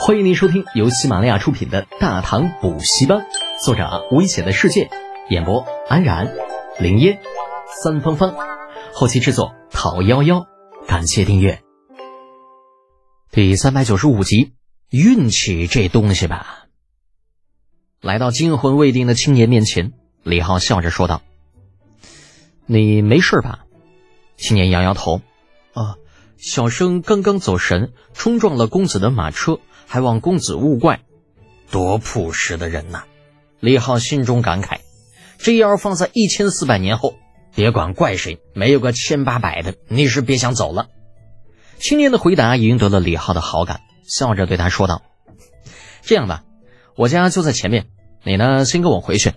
欢迎您收听由喜马拉雅出品的《大唐补习班》，作者危险的世界，演播安然、林烟、三芳芳，后期制作陶幺幺。感谢订阅。第三百九十五集，运气这东西吧。来到惊魂未定的青年面前，李浩笑着说道：“你没事吧？”青年摇摇头：“啊，小生刚刚走神，冲撞了公子的马车。”还望公子勿怪，多朴实的人呐！李浩心中感慨。这要放在一千四百年后，别管怪谁，没有个千八百的，你是别想走了。青年的回答赢得了李浩的好感，笑着对他说道：“这样吧，我家就在前面，你呢，先跟我回去。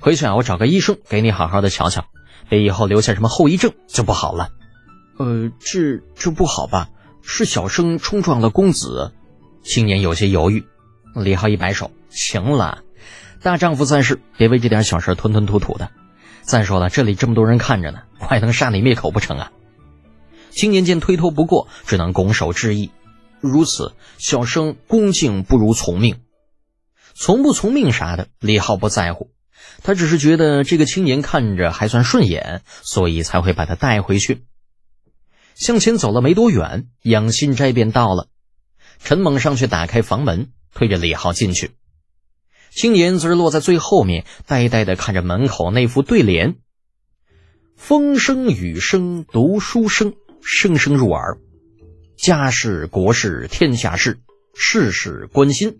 回去啊，我找个医生给你好好的瞧瞧，别以后留下什么后遗症就不好了。”呃，这这不好吧？是小生冲撞了公子。青年有些犹豫，李浩一摆手：“行了，大丈夫在世，别为这点小事吞吞吐吐的。再说了，这里这么多人看着呢，快能杀你灭口不成啊？”青年见推脱不过，只能拱手致意：“如此，小生恭敬不如从命。从不从命啥的，李浩不在乎，他只是觉得这个青年看着还算顺眼，所以才会把他带回去。”向前走了没多远，养心斋便到了。陈猛上去打开房门，推着李浩进去。青年则是落在最后面，呆呆的看着门口那副对联：“风声雨声读书声，声声入耳。家事国事天下事，事事关心。”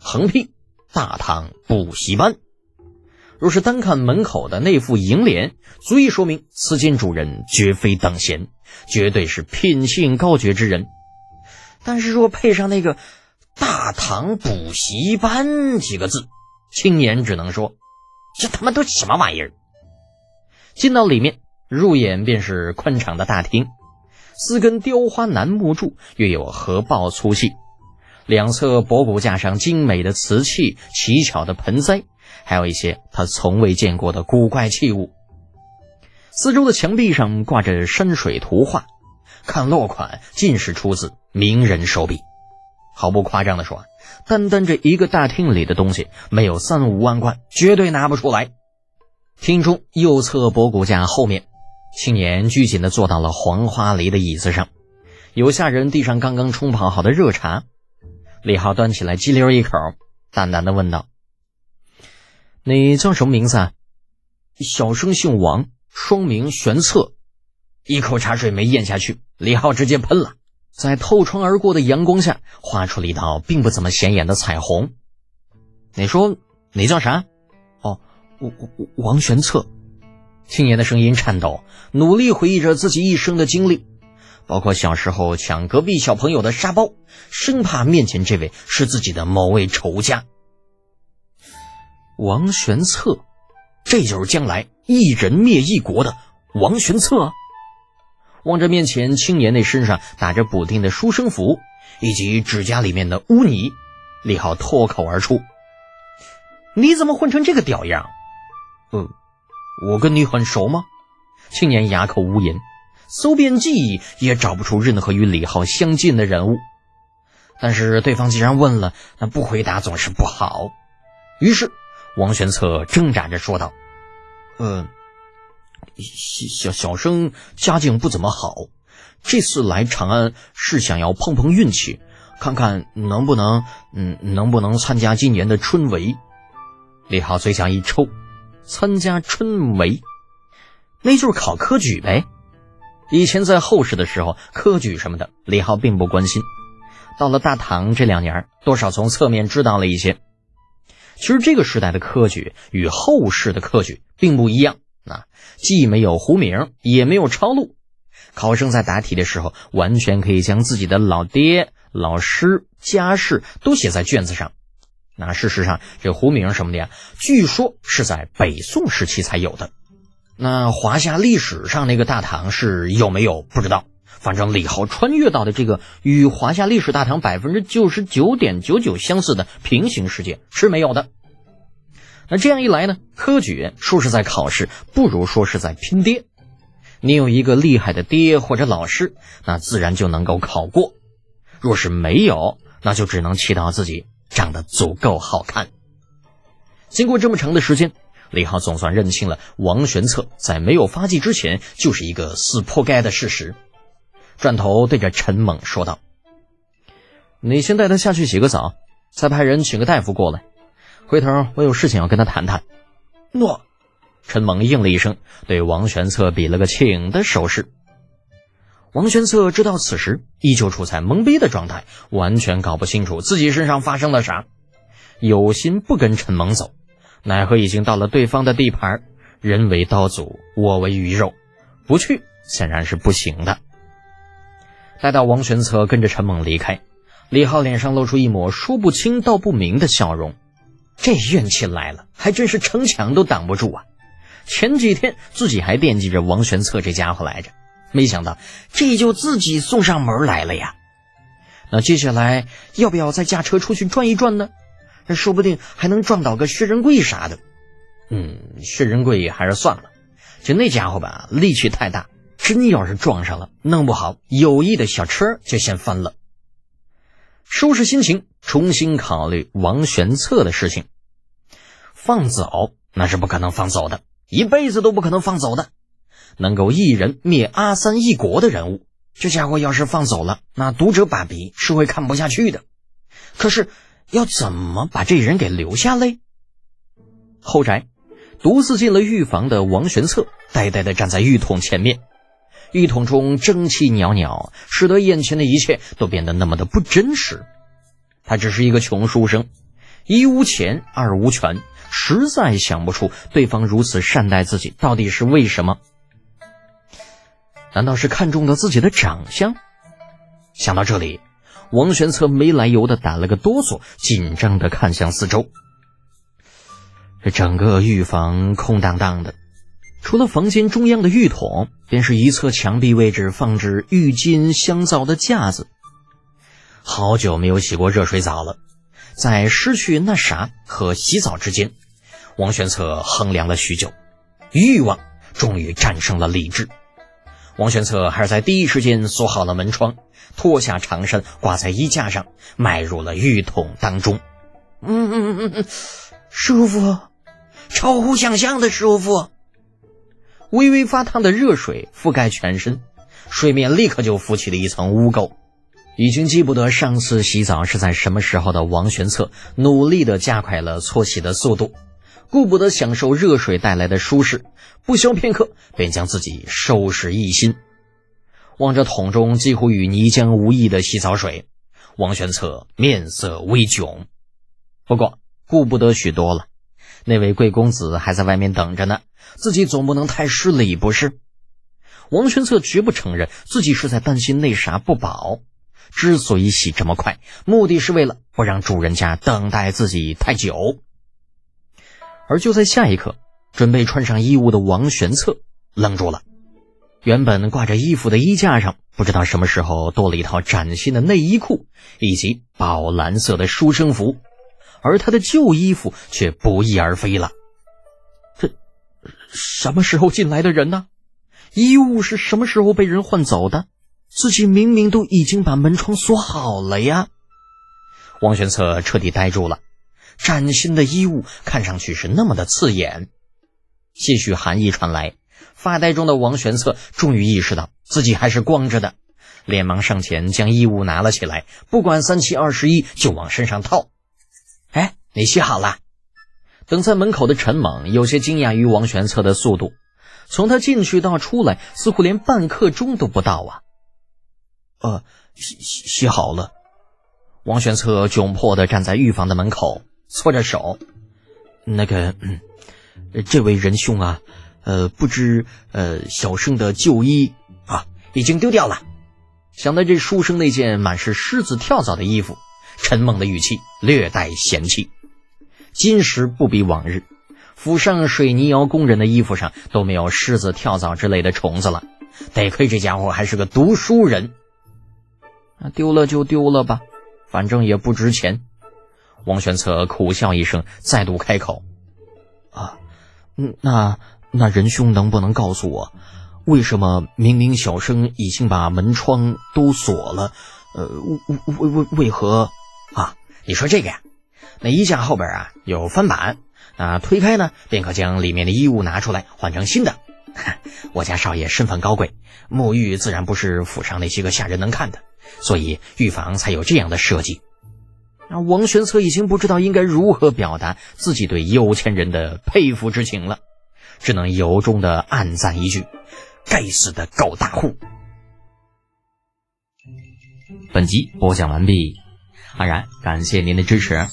横批：大唐补习班。若是单看门口的那副楹联，足以说明此间主人绝非等闲，绝对是品性高绝之人。但是若配上那个“大唐补习班”几个字，青年只能说：“这他妈都什么玩意儿？”进到里面，入眼便是宽敞的大厅，四根雕花楠木柱约有合抱粗细，两侧博古架上精美的瓷器、奇巧的盆栽，还有一些他从未见过的古怪器物。四周的墙壁上挂着山水图画。看落款，尽是出自名人手笔。毫不夸张的说，单单这一个大厅里的东西，没有三五万贯，绝对拿不出来。厅中右侧博古架后面，青年拘谨的坐到了黄花梨的椅子上，有下人递上刚刚冲泡好的热茶。李浩端起来，激溜一口，淡淡的问道：“你叫什么名字？”啊？”“小生姓王，双名玄策。”一口茶水没咽下去，李浩直接喷了，在透窗而过的阳光下，画出了一道并不怎么显眼的彩虹。你说你叫啥？哦，王王玄策。青年的声音颤抖，努力回忆着自己一生的经历，包括小时候抢隔壁小朋友的沙包，生怕面前这位是自己的某位仇家。王玄策，这就是将来一人灭一国的王玄策。望着面前青年那身上打着补丁的书生服，以及指甲里面的污泥，李浩脱口而出：“你怎么混成这个屌样？”“嗯，我跟你很熟吗？”青年哑口无言，搜遍记忆也找不出任何与李浩相近的人物。但是对方既然问了，那不回答总是不好。于是王玄策挣扎着说道：“嗯。”小小生家境不怎么好，这次来长安是想要碰碰运气，看看能不能，嗯，能不能参加今年的春闱。李浩嘴角一抽，参加春闱，那就是考科举呗。以前在后世的时候，科举什么的，李浩并不关心。到了大唐这两年，多少从侧面知道了一些。其实这个时代的科举与后世的科举并不一样。那既没有胡名，也没有抄录，考生在答题的时候，完全可以将自己的老爹、老师、家世都写在卷子上。那事实上，这胡名什么的呀，据说是在北宋时期才有的。那华夏历史上那个大唐是有没有不知道？反正李浩穿越到的这个与华夏历史大唐百分之九十九点九九相似的平行世界是没有的。那这样一来呢，科举说是在考试，不如说是在拼爹。你有一个厉害的爹或者老师，那自然就能够考过；若是没有，那就只能祈祷自己长得足够好看。经过这么长的时间，李浩总算认清了王玄策在没有发迹之前就是一个死活该的事实。转头对着陈猛说道：“你先带他下去洗个澡，再派人请个大夫过来。回头我有事情要跟他谈谈。”诺。陈猛应了一声，对王玄策比了个请的手势。王玄策知道此时依旧处在懵逼的状态，完全搞不清楚自己身上发生了啥，有心不跟陈猛走，奈何已经到了对方的地盘，人为刀俎，我为鱼肉，不去显然是不行的。待到王玄策跟着陈猛离开，李浩脸上露出一抹说不清道不明的笑容。这运气来了，还真是城墙都挡不住啊！前几天自己还惦记着王玄策这家伙来着，没想到这就自己送上门来了呀。那接下来要不要再驾车出去转一转呢？说不定还能撞到个薛仁贵啥的。嗯，薛仁贵还是算了，就那家伙吧，力气太大，真要是撞上了，弄不好友谊的小车就先翻了。收拾心情，重新考虑王玄策的事情。放走那是不可能放走的。一辈子都不可能放走的，能够一人灭阿三一国的人物，这家伙要是放走了，那读者把笔是会看不下去的。可是要怎么把这人给留下嘞？后宅，独自进了御房的王玄策呆呆的站在浴桶前面，浴桶中蒸汽袅袅，使得眼前的一切都变得那么的不真实。他只是一个穷书生，一无钱，二无权。实在想不出对方如此善待自己到底是为什么？难道是看中了自己的长相？想到这里，王玄策没来由的打了个哆嗦，紧张的看向四周。这整个浴房空荡荡的，除了房间中央的浴桶，便是一侧墙壁位置放置浴巾、香皂的架子。好久没有洗过热水澡了，在失去那啥和洗澡之间。王玄策衡量了许久，欲望终于战胜了理智。王玄策还是在第一时间锁好了门窗，脱下长衫挂在衣架上，迈入了浴桶当中。嗯嗯嗯嗯，舒服，超乎想象的舒服。微微发烫的热水覆盖全身，水面立刻就浮起了一层污垢。已经记不得上次洗澡是在什么时候的王玄策，努力的加快了搓洗的速度。顾不得享受热水带来的舒适，不消片刻便将自己收拾一新。望着桶中几乎与泥浆无异的洗澡水，王玄策面色微窘。不过顾不得许多了，那位贵公子还在外面等着呢，自己总不能太失礼不是？王玄策绝不承认自己是在担心那啥不保。之所以洗这么快，目的是为了不让主人家等待自己太久。而就在下一刻，准备穿上衣物的王玄策愣住了。原本挂着衣服的衣架上，不知道什么时候多了一套崭新的内衣裤以及宝蓝色的书生服，而他的旧衣服却不翼而飞了。什么时候进来的人呢？衣物是什么时候被人换走的？自己明明都已经把门窗锁好了呀！王玄策彻底呆住了。崭新的衣物看上去是那么的刺眼，些许寒意传来，发呆中的王玄策终于意识到自己还是光着的，连忙上前将衣物拿了起来，不管三七二十一就往身上套。哎，你洗好了？等在门口的陈猛有些惊讶于王玄策的速度，从他进去到出来似乎连半刻钟都不到啊。呃，洗洗洗好了。王玄策窘迫的站在浴房的门口。搓着手，那个，嗯这位仁兄啊，呃，不知呃，小生的旧衣啊，已经丢掉了。想到这书生那件满是虱子跳蚤的衣服，陈猛的语气略带嫌弃。今时不比往日，府上水泥窑工人的衣服上都没有虱子、跳蚤之类的虫子了。得亏这家伙还是个读书人。那丢了就丢了吧，反正也不值钱。王玄策苦笑一声，再度开口：“啊，嗯，那那仁兄能不能告诉我，为什么明明小生已经把门窗都锁了，呃，为为为为何啊你说这个呀，那衣架后边啊有翻板，那推开呢，便可将里面的衣物拿出来换成新的。我家少爷身份高贵，沐浴自然不是府上那些个下人能看的，所以浴房才有这样的设计。那王玄策已经不知道应该如何表达自己对有钱人的佩服之情了，只能由衷的暗赞一句：“该死的狗大户！”本集播讲完毕，安然感谢您的支持。